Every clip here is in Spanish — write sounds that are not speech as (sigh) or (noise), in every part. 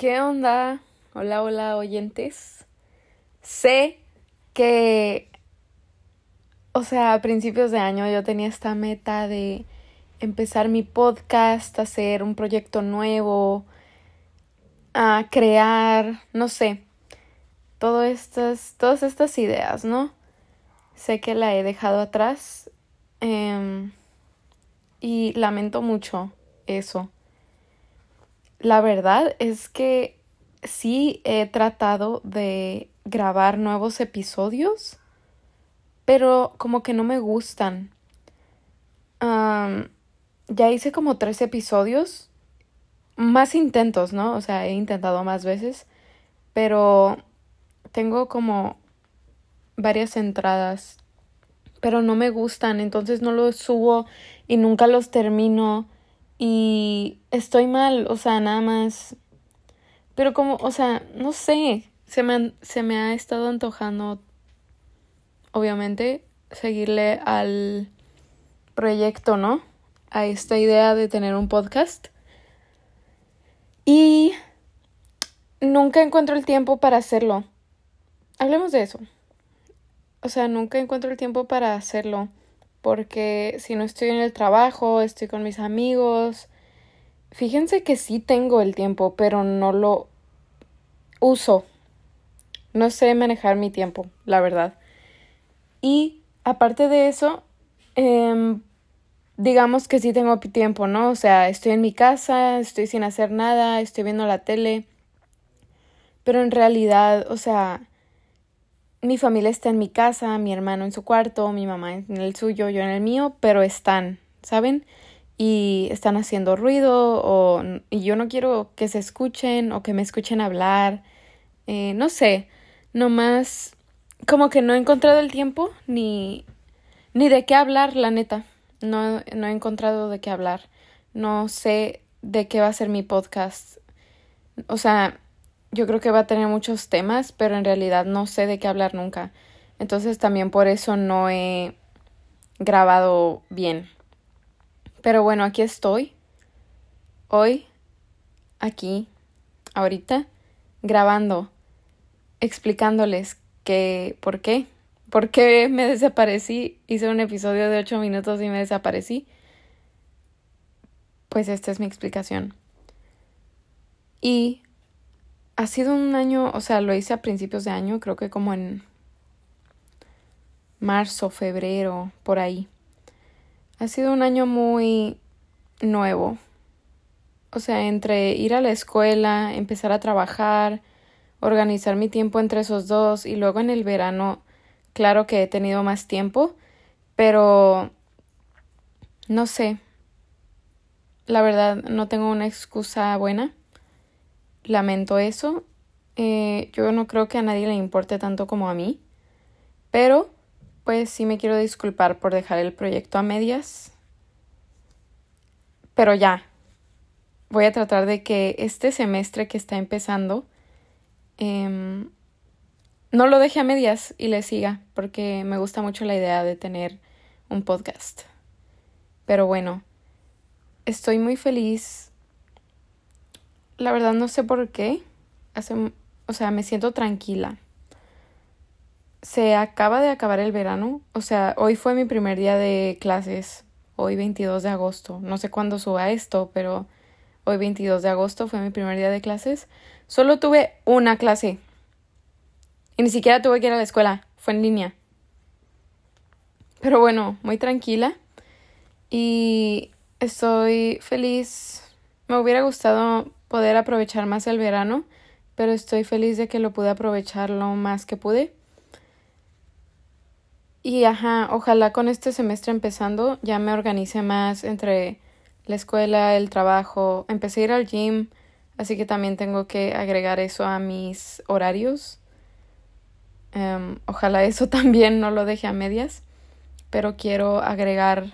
¿Qué onda? Hola, hola, oyentes. Sé que, o sea, a principios de año yo tenía esta meta de empezar mi podcast, hacer un proyecto nuevo, a crear, no sé, todas estas, todas estas ideas, ¿no? Sé que la he dejado atrás em, y lamento mucho eso la verdad es que sí he tratado de grabar nuevos episodios, pero como que no me gustan. ya hice como tres episodios, más intentos, ¿no? O sea, he intentado más veces, pero tengo como varias entradas, pero no me gustan, entonces no los subo y nunca los termino y estoy mal, o sea, nada más. Pero como, o sea, no sé, se me, se me ha estado antojando, obviamente, seguirle al proyecto, ¿no? A esta idea de tener un podcast. Y nunca encuentro el tiempo para hacerlo. Hablemos de eso. O sea, nunca encuentro el tiempo para hacerlo porque si no estoy en el trabajo, estoy con mis amigos. Fíjense que sí tengo el tiempo, pero no lo uso. No sé manejar mi tiempo, la verdad. Y aparte de eso, em, digamos que sí tengo tiempo, ¿no? O sea, estoy en mi casa, estoy sin hacer nada, estoy viendo la tele. Pero en realidad, o sea, mi familia está en mi casa, mi hermano en su cuarto, mi mamá en el suyo, yo en el mío, pero están, ¿saben? Y están haciendo ruido o y yo no quiero que se escuchen o que me escuchen hablar. Eh, no sé, nomás como que no he encontrado el tiempo ni, ni de qué hablar, la neta. No, no he encontrado de qué hablar. No sé de qué va a ser mi podcast. O sea, yo creo que va a tener muchos temas, pero en realidad no sé de qué hablar nunca. Entonces también por eso no he grabado bien. Pero bueno, aquí estoy. Hoy, aquí, ahorita, grabando, explicándoles que por qué. ¿Por qué me desaparecí? Hice un episodio de ocho minutos y me desaparecí. Pues esta es mi explicación. Y ha sido un año, o sea, lo hice a principios de año, creo que como en marzo, febrero, por ahí. Ha sido un año muy nuevo. O sea, entre ir a la escuela, empezar a trabajar, organizar mi tiempo entre esos dos y luego en el verano, claro que he tenido más tiempo, pero no sé. La verdad, no tengo una excusa buena lamento eso. Eh, yo no creo que a nadie le importe tanto como a mí. Pero, pues sí me quiero disculpar por dejar el proyecto a medias. Pero ya. Voy a tratar de que este semestre que está empezando em, no lo deje a medias y le siga, porque me gusta mucho la idea de tener un podcast. Pero bueno, estoy muy feliz la verdad no sé por qué. Hace, o sea, me siento tranquila. Se acaba de acabar el verano. O sea, hoy fue mi primer día de clases. Hoy 22 de agosto. No sé cuándo suba esto, pero hoy 22 de agosto fue mi primer día de clases. Solo tuve una clase. Y ni siquiera tuve que ir a la escuela. Fue en línea. Pero bueno, muy tranquila. Y estoy feliz. Me hubiera gustado poder aprovechar más el verano, pero estoy feliz de que lo pude aprovechar lo más que pude. Y ajá, ojalá con este semestre empezando ya me organice más entre la escuela, el trabajo. Empecé a ir al gym, así que también tengo que agregar eso a mis horarios. Em, ojalá (laughs) eso también no lo deje a medias, pero quiero agregar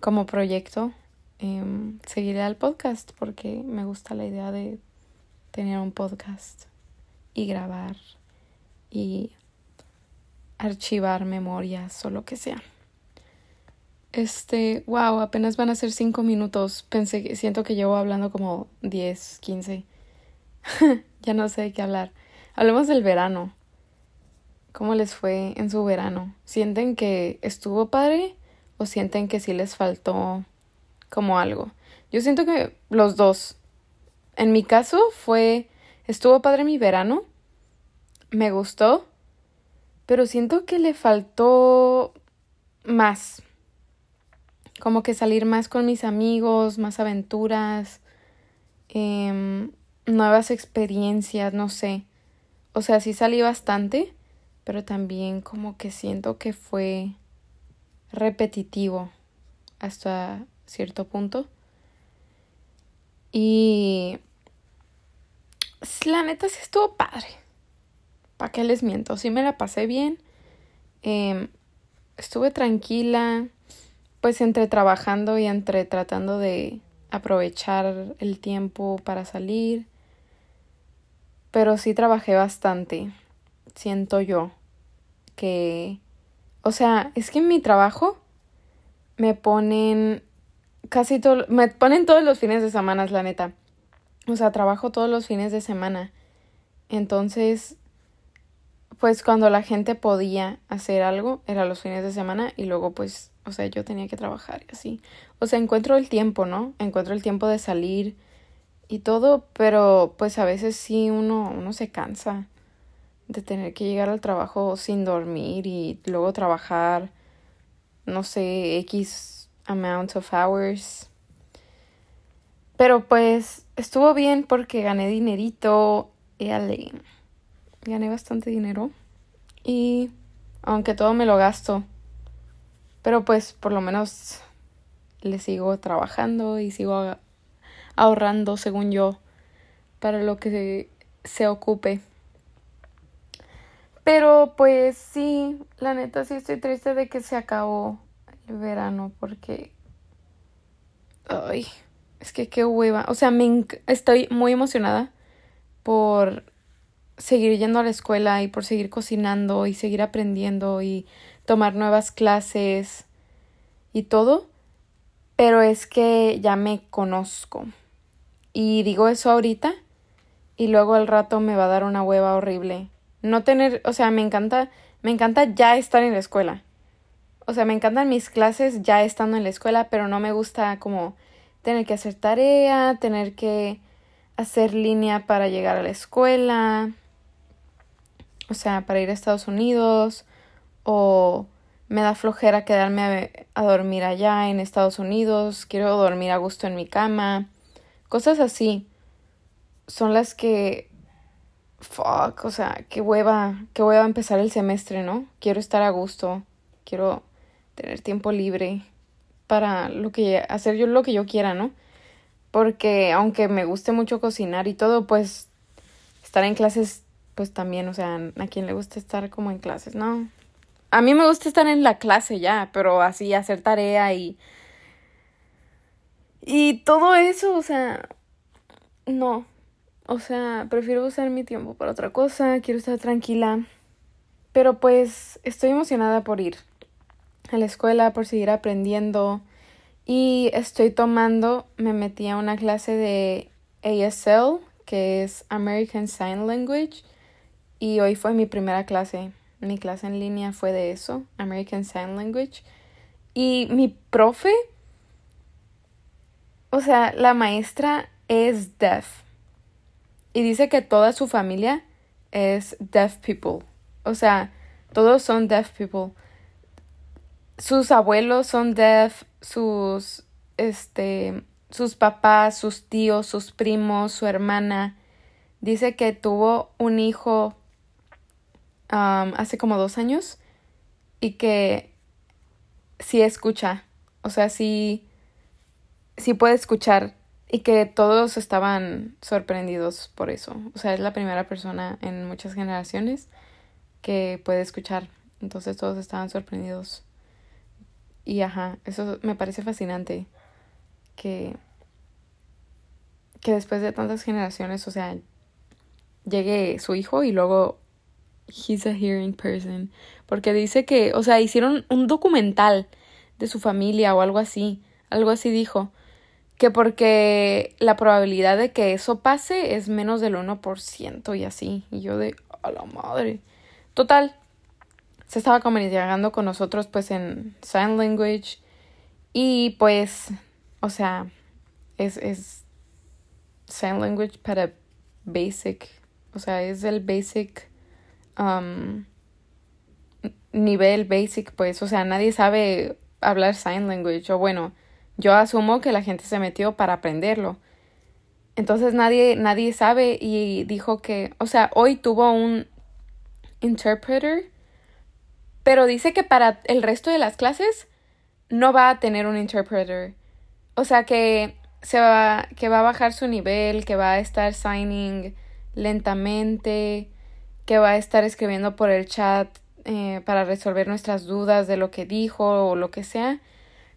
como proyecto Em, seguiré al podcast porque me gusta la idea de tener un podcast y grabar y archivar memorias o lo que sea. Este, wow, apenas van a ser cinco minutos. Pensé que siento que llevo hablando como diez, quince. (laughs) ya no sé de qué hablar. Hablemos del verano. ¿Cómo les fue en su verano? ¿Sienten que estuvo padre o sienten que sí les faltó como algo? Yo siento que los dos. En mi caso fue, estuvo padre mi verano, me gustó, pero siento que le faltó más. Como que salir más con mis amigos, más aventuras, em, nuevas experiencias, no sé. O sea, sí salí bastante, pero también como que siento que fue repetitivo hasta cierto punto. Y la neta sí estuvo padre. ¿Para qué les miento? Sí me la pasé bien. Em, estuve tranquila, pues entre trabajando y entre tratando de aprovechar el tiempo para salir. Pero sí trabajé bastante, siento yo, que, o sea, es que en mi trabajo me ponen casi todo, me ponen todos los fines de semana, la neta. O sea, trabajo todos los fines de semana. Entonces, pues cuando la gente podía hacer algo, era los fines de semana y luego pues, o sea, yo tenía que trabajar y así. O sea, encuentro el tiempo, ¿no? Encuentro el tiempo de salir y todo, pero pues a veces sí uno, uno se cansa de tener que llegar al trabajo sin dormir y luego trabajar, no sé, X amount of hours. Pero pues estuvo bien porque gané dinerito y ale gané bastante dinero y aunque todo me lo gasto, pero pues por lo menos le sigo trabajando y sigo ahorrando según yo para lo que se, ocupe. Pero pues sí, la neta sí estoy triste de que se acabó el verano porque... Ay, es que qué hueva. O sea, me estoy muy emocionada por seguir yendo a la escuela y por seguir cocinando y seguir aprendiendo y tomar nuevas clases y todo, pero es que ya me conozco. Y digo eso ahorita y luego al rato me va a dar una hueva horrible. No tener, o sea, me encanta, me encanta ya estar en la escuela. O sea, me encantan mis clases ya estando en la escuela, pero no me gusta como tener que hacer tarea, tener que hacer línea para llegar a la escuela o sea, para ir a Estados Unidos o me da flojera quedarme a, dormir allá en Estados Unidos, quiero dormir a gusto en mi cama, cosas así son las que fuck, o sea, qué hueva, qué hueva empezar el semestre, ¿no? Quiero estar a gusto, quiero tener tiempo libre para lo que hacer yo lo que yo quiera, ¿no? Porque aunque me guste mucho cocinar y todo, pues estar en clases pues también, o sea, a quien le gusta estar como en clases, ¿no? A mí me gusta estar en la clase ya, pero así hacer tarea y... Y todo eso, o sea, no. O sea, prefiero usar mi tiempo para otra cosa, quiero estar tranquila. Pero pues estoy emocionada por ir a la escuela, por seguir aprendiendo. Y estoy tomando, me metí a una clase de ASL, que es American Sign Language y hoy fue mi primera clase. Mi clase en línea fue de eso, American Sign Language. Y mi profe, o sea, la maestra es deaf. Y dice que toda su familia es deaf people. O sea, todos son deaf people. Sus abuelos son deaf, sus este sus papás, sus tíos, sus primos, su hermana. Dice que tuvo un hijo hace como dos años y que sí escucha, o sea, sí, sí puede escuchar y que todos estaban sorprendidos por eso. O sea, es la primera persona en muchas generaciones que puede escuchar. Entonces todos estaban sorprendidos. Y ajá, eso me parece fascinante. Que, que después de tantas generaciones, o sea, llegue su hijo y luego he's a hearing person. Porque dice que, o sea, hicieron un documental de su familia o algo así, algo así dijo, que porque la probabilidad de que eso pase es menos del 1% y así, y yo de, a la madre. Total, se estaba comunicando con nosotros pues en sign language y pues, o sea, es, es sign language para basic, o sea, es el basic um, nivel basic, pues, o sea, nadie sabe hablar sign language, o bueno, yo asumo que la gente se metió para aprenderlo. Entonces nadie, nadie sabe y dijo que, o sea, hoy tuvo un interpreter, pero dice que para el resto de las clases no va a tener un interpreter. O sea que se va, que va a bajar su nivel, que va a estar signing lentamente, que va a estar escribiendo por el chat eh, para resolver nuestras dudas de lo que dijo o lo que sea.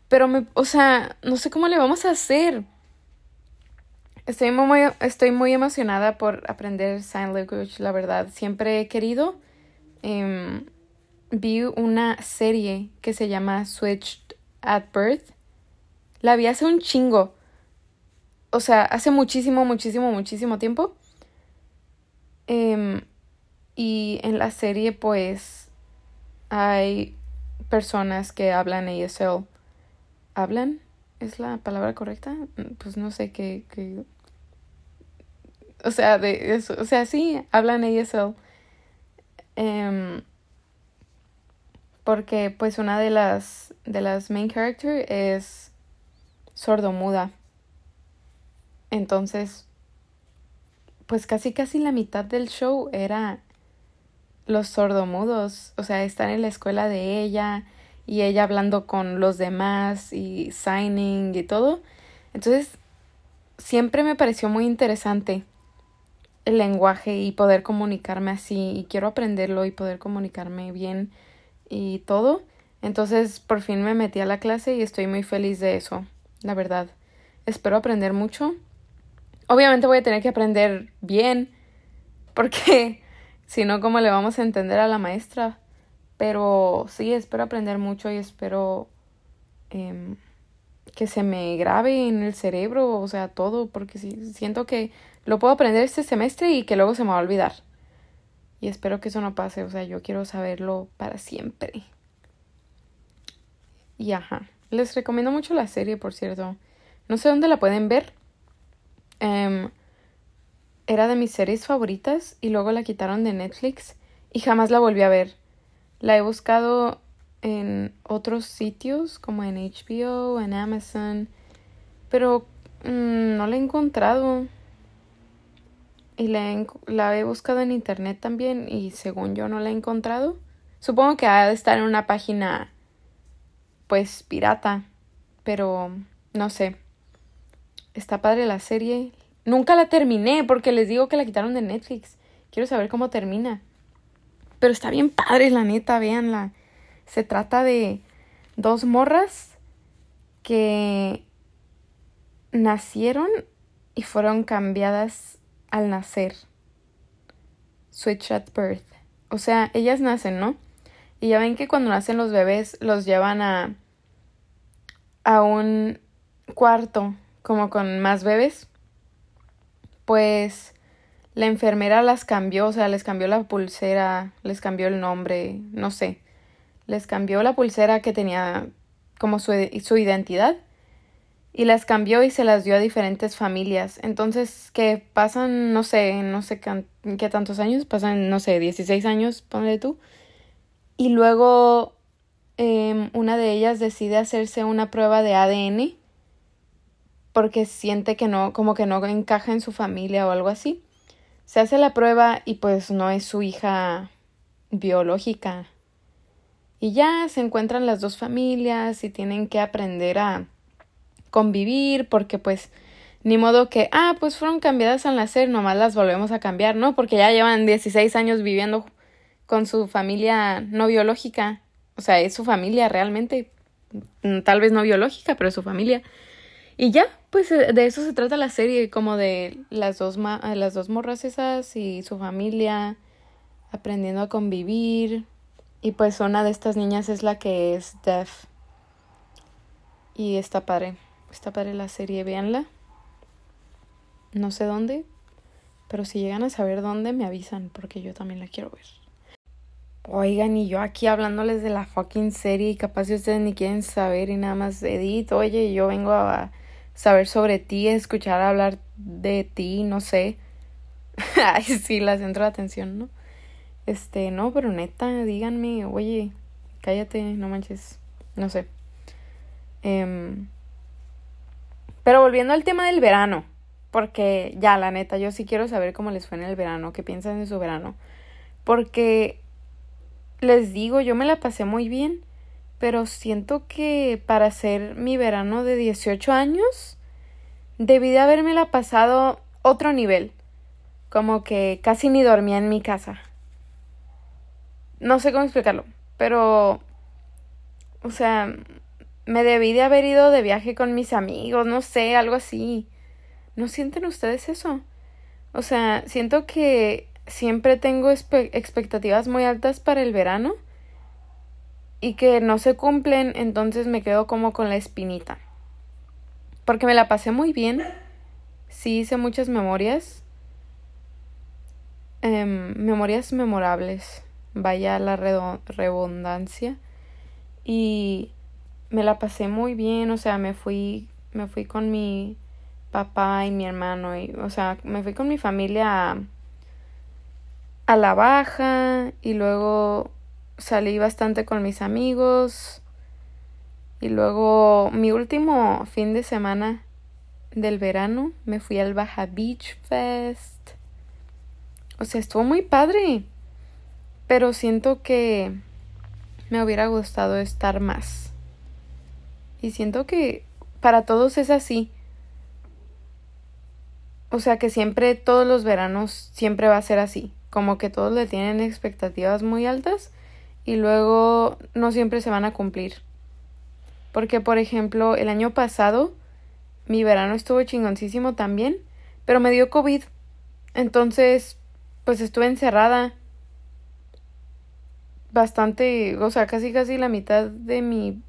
Pero me, o sea, no sé cómo le vamos a hacer. Estoy muy, estoy muy emocionada por aprender sign language, la verdad. Siempre he querido. Em, vi una serie que se llama Switched at Birth. La vi hace un chingo. O sea, hace muchísimo, muchísimo, muchísimo tiempo. Em, y en la serie, pues, hay personas que hablan ASL. ¿Hablan? ¿Es la palabra correcta? Pues no sé qué. O sea, de eso. O sea, sí, hablan ASL. Em, porque pues una de las de las main character es sordomuda. Entonces, pues casi casi la mitad del show era los sordomudos, o sea, estar en la escuela de ella y ella hablando con los demás y signing y todo. Entonces, siempre me pareció muy interesante el lenguaje y poder comunicarme así y quiero aprenderlo y poder comunicarme bien y todo. Entonces, por fin me metí a la clase y estoy muy feliz de eso, la verdad. Espero aprender mucho. Obviamente voy a tener que aprender bien (laughs) porque si no, ¿cómo le vamos a entender a la maestra? Pero sí, espero aprender mucho y espero em, que se me grabe en el cerebro, o sea, todo, porque sí, siento que lo puedo aprender este semestre y que luego se me va a olvidar. Y espero que eso no pase, o sea, yo quiero saberlo para siempre. Y ajá, les recomiendo mucho la serie, por cierto. No sé dónde la pueden ver. Um, era de mis series favoritas y luego la quitaron de Netflix y jamás la volví a ver. La he buscado en otros sitios como en HBO, en Amazon, pero mm, no la he encontrado. Y la he, buscado en internet también y según yo no la he encontrado. Supongo que ha de estar en una página pues pirata, pero no sé. Está padre la serie, Nunca la terminé porque les digo que la quitaron de Netflix. Quiero saber cómo termina. Pero está bien padre, la neta, véanla. Se trata de dos morras que nacieron y fueron cambiadas al nacer. Switch at birth. O sea, ellas nacen, ¿no? Y ya ven que cuando nacen los bebés los llevan a a un cuarto como con más bebés pues la enfermera las cambió, o sea, les cambió la pulsera, les cambió el nombre, no sé, les cambió la pulsera que tenía como su, su identidad y las cambió y se las dio a diferentes familias. Entonces, que pasan, no sé, no sé qué tantos años, pasan, no sé, 16 años, ponle tú. Y luego eh, una de ellas decide hacerse una prueba de ADN porque siente que no, como que no encaja en su familia o algo así. Se hace la prueba y pues no es su hija biológica. Y ya se encuentran las dos familias y tienen que aprender a convivir porque pues ni modo que, ah, pues fueron cambiadas al nacer, nomás las volvemos a cambiar, ¿no? Porque ya llevan 16 años viviendo con su familia no biológica. O sea, es su familia realmente. Mm, tal vez no biológica, pero su familia. Y ya, pues eh, de eso se trata la serie, como de las dos, ma eh, las dos morras esas y su familia aprendiendo a convivir. Y pues una de estas niñas es la que es deaf. Y está padre. Está padre la serie, véanla. No sé dónde, pero si llegan a saber dónde, me avisan, porque yo también la quiero ver. Oigan, y yo aquí hablándoles de la fucking serie y capaz si ustedes ni quieren saber y nada más Edith, oye, yo vengo a saber sobre ti, escuchar hablar de ti, no sé. (laughs) Ay, sí, la centro de atención, ¿no? Este, no, pero neta, díganme, oye, cállate, no manches, no sé. Em, pero volviendo al tema del verano, porque ya, la neta, yo sí quiero saber cómo les fue en el verano, qué piensan de su verano. Porque les digo, yo me la pasé muy bien, pero siento que para hacer mi verano de 18 años, debí de haberme la pasado otro nivel. Como que casi ni dormía en mi casa. No sé cómo explicarlo, pero... O sea, me debí de haber ido de viaje con mis amigos, no sé, algo así. ¿No sienten ustedes eso? O sea, siento que siempre tengo expectativas muy altas para el verano y que no se cumplen, entonces me quedo como con la espinita. Porque me la pasé muy bien, sí hice muchas memorias, em, memorias memorables, vaya la redundancia, y me la pasé muy bien, o sea, me fui, me fui con mi papá y mi hermano, y, o sea, me fui con mi familia a a la baja y luego salí bastante con mis amigos y luego mi último fin de semana del verano me fui al Baja Beach Fest. O sea, estuvo muy padre. Pero siento que me hubiera gustado estar más. Y siento que para todos es así. O sea que siempre, todos los veranos, siempre va a ser así como que todos le tienen expectativas muy altas y luego no siempre se van a cumplir. Porque, por ejemplo, el año pasado mi verano estuvo chingoncísimo también, pero me dio COVID. Entonces, pues estuve encerrada. Bastante, o sea, casi casi la mitad de mi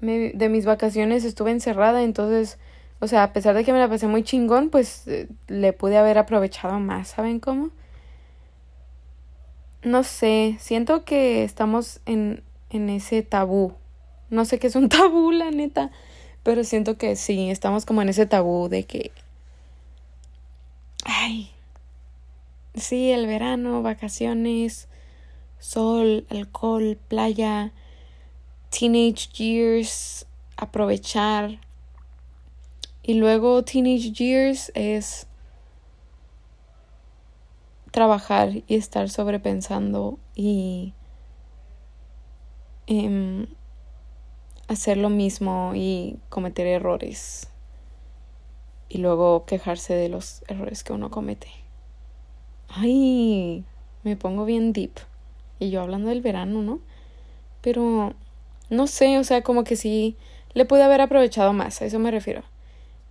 de mis vacaciones estuve encerrada, entonces, o sea, a pesar de que me la pasé muy chingón, pues eh, le pude haber aprovechado más, ¿saben cómo? no sé, siento que estamos en, en ese tabú. No sé qué es un (laughs) tabú, la neta, pero siento que sí, estamos como en ese tabú de que... Ay, sí, el verano, vacaciones, sol, alcohol, playa, teenage years, aprovechar. Y luego teenage years es trabajar y estar sobrepensando y em, hacer lo mismo y cometer errores y luego quejarse de los errores que uno comete. Ay, me pongo bien deep. Y yo hablando del verano, ¿no? Pero no sé, o sea, como que sí le pude haber aprovechado más, a eso me refiero.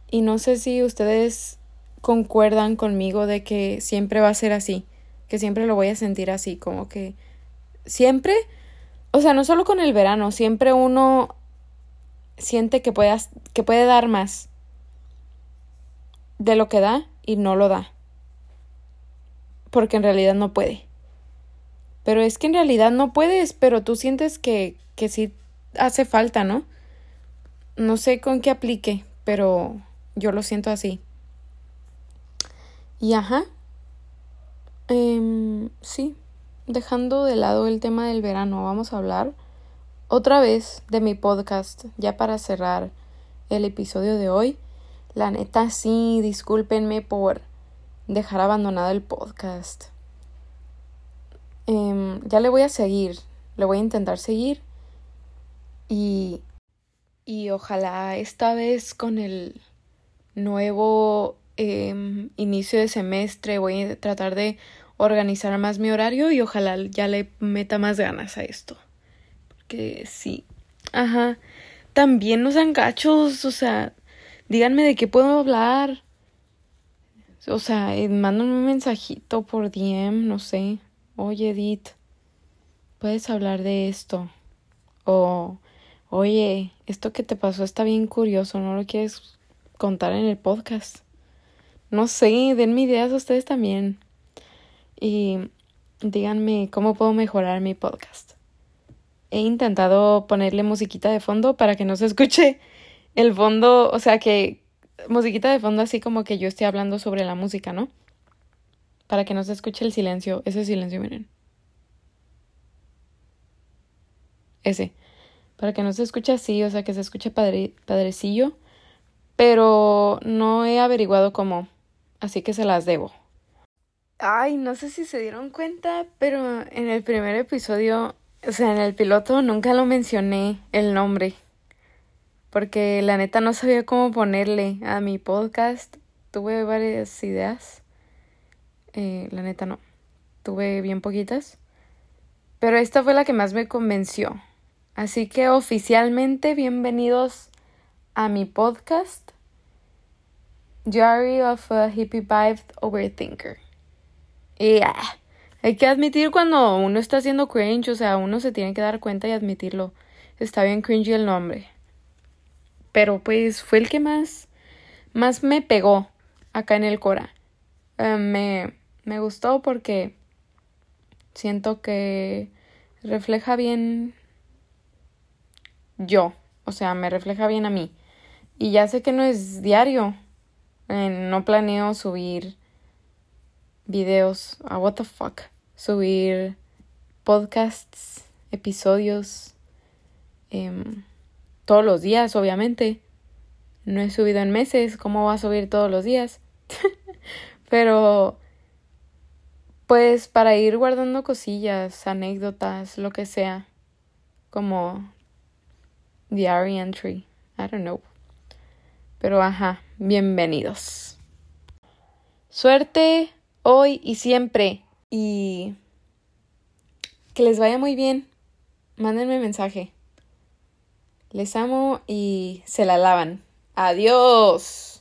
Y no sé si ustedes concuerdan conmigo de que siempre va a ser así, que siempre lo voy a sentir así, como que siempre, o sea, no solo con el verano, siempre uno siente que, puedas, que puede dar más de lo que da y no lo da, porque en realidad no puede. Pero es que en realidad no puedes, pero tú sientes que, que sí hace falta, ¿no? No sé con qué aplique, pero yo lo siento así. Y ajá. Eh, sí, dejando de lado el tema del verano, vamos a hablar otra vez de mi podcast, ya para cerrar el episodio de hoy. La neta, sí, discúlpenme por dejar abandonado el podcast. Eh, ya le voy a seguir, le voy a intentar seguir y, y ojalá esta vez con el nuevo Em, inicio de semestre, voy a tratar de organizar más mi horario y ojalá ya le meta más ganas a esto. Porque sí. Ajá. También no sean gachos, o sea, díganme de qué puedo hablar. O sea, eh, mándenme un mensajito por DM, no sé. Oye, Edith, puedes hablar de esto. O oye, esto que te pasó está bien curioso, ¿no lo quieres contar en el podcast? No sé, denme ideas ustedes también. Y díganme cómo puedo mejorar mi podcast. He intentado ponerle musiquita de fondo para que no se escuche el fondo, o sea que musiquita de fondo así como que yo esté hablando sobre la música, ¿no? Para que no se escuche el silencio, ese silencio, miren. Ese. Para que no se escuche así, o sea que se escuche padre, padrecillo. Pero no he averiguado cómo. Así que se las debo. Ay, no sé si se dieron cuenta, pero en el primer episodio, o sea, en el piloto nunca lo mencioné el nombre. Porque la neta no sabía cómo ponerle a mi podcast. Tuve varias ideas. Eh, la neta no. Tuve bien poquitas. Pero esta fue la que más me convenció. Así que oficialmente bienvenidos a mi podcast. Diary of a Hippie Vibed Overthinker. Y ah, hay que admitir cuando uno está haciendo cringe, o sea, uno se tiene que dar cuenta y admitirlo. Está bien cringy el nombre. Pero pues fue el que más, más me pegó acá en el Cora. Eh, me, me gustó porque siento que refleja bien yo, o sea, me refleja bien a mí. Y ya sé que no es diario. Eh, no planeo subir videos. a what the fuck. Subir podcasts, episodios. Em, todos los días, obviamente. No he subido en meses. ¿Cómo va a subir todos los días? (laughs) Pero. Pues para ir guardando cosillas, anécdotas, lo que sea. Como diary entry. I don't know. Pero ajá, bienvenidos. Suerte hoy y siempre. Y que les vaya muy bien. Mándenme mensaje. Les amo y se la lavan. Adiós.